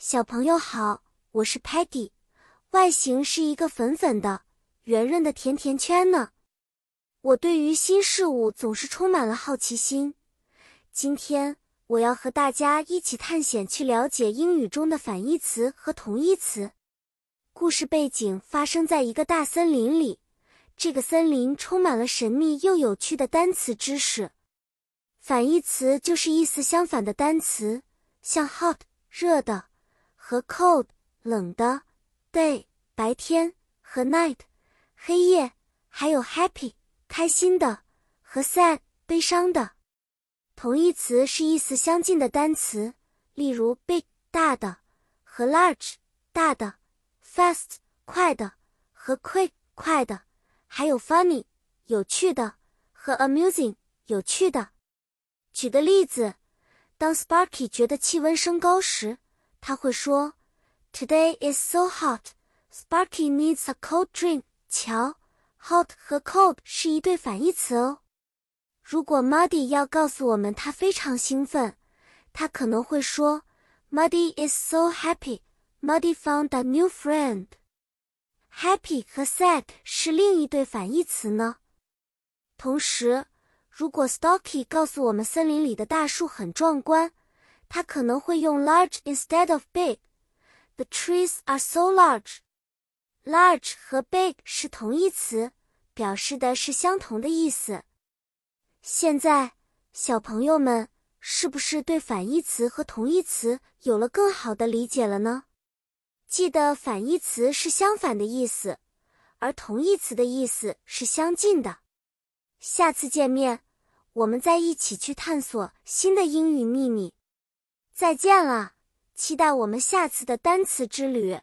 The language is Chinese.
小朋友好，我是 Patty，外形是一个粉粉的、圆润的甜甜圈呢。我对于新事物总是充满了好奇心。今天我要和大家一起探险，去了解英语中的反义词和同义词。故事背景发生在一个大森林里，这个森林充满了神秘又有趣的单词知识。反义词就是意思相反的单词，像 hot 热的。和 cold 冷的，day 白天和 night 黑夜，还有 happy 开心的和 sad 悲伤的。同义词是意思相近的单词，例如 big 大的和 large 大的，fast 快的和 quick 快的，还有 funny 有趣的和 amusing 有趣的。举个例子，当 Sparky 觉得气温升高时。他会说：“Today is so hot, Sparky needs a cold drink。”瞧，hot 和 cold 是一对反义词哦。如果 Muddy 要告诉我们他非常兴奋，他可能会说：“Muddy is so happy, Muddy found a new friend。” Happy 和 sad 是另一对反义词呢。同时，如果 Stocky 告诉我们森林里的大树很壮观。他可能会用 large instead of big. The trees are so large. Large 和 big 是同义词，表示的是相同的意思。现在，小朋友们是不是对反义词和同义词有了更好的理解了呢？记得反义词是相反的意思，而同义词的意思是相近的。下次见面，我们再一起去探索新的英语秘密。再见了，期待我们下次的单词之旅。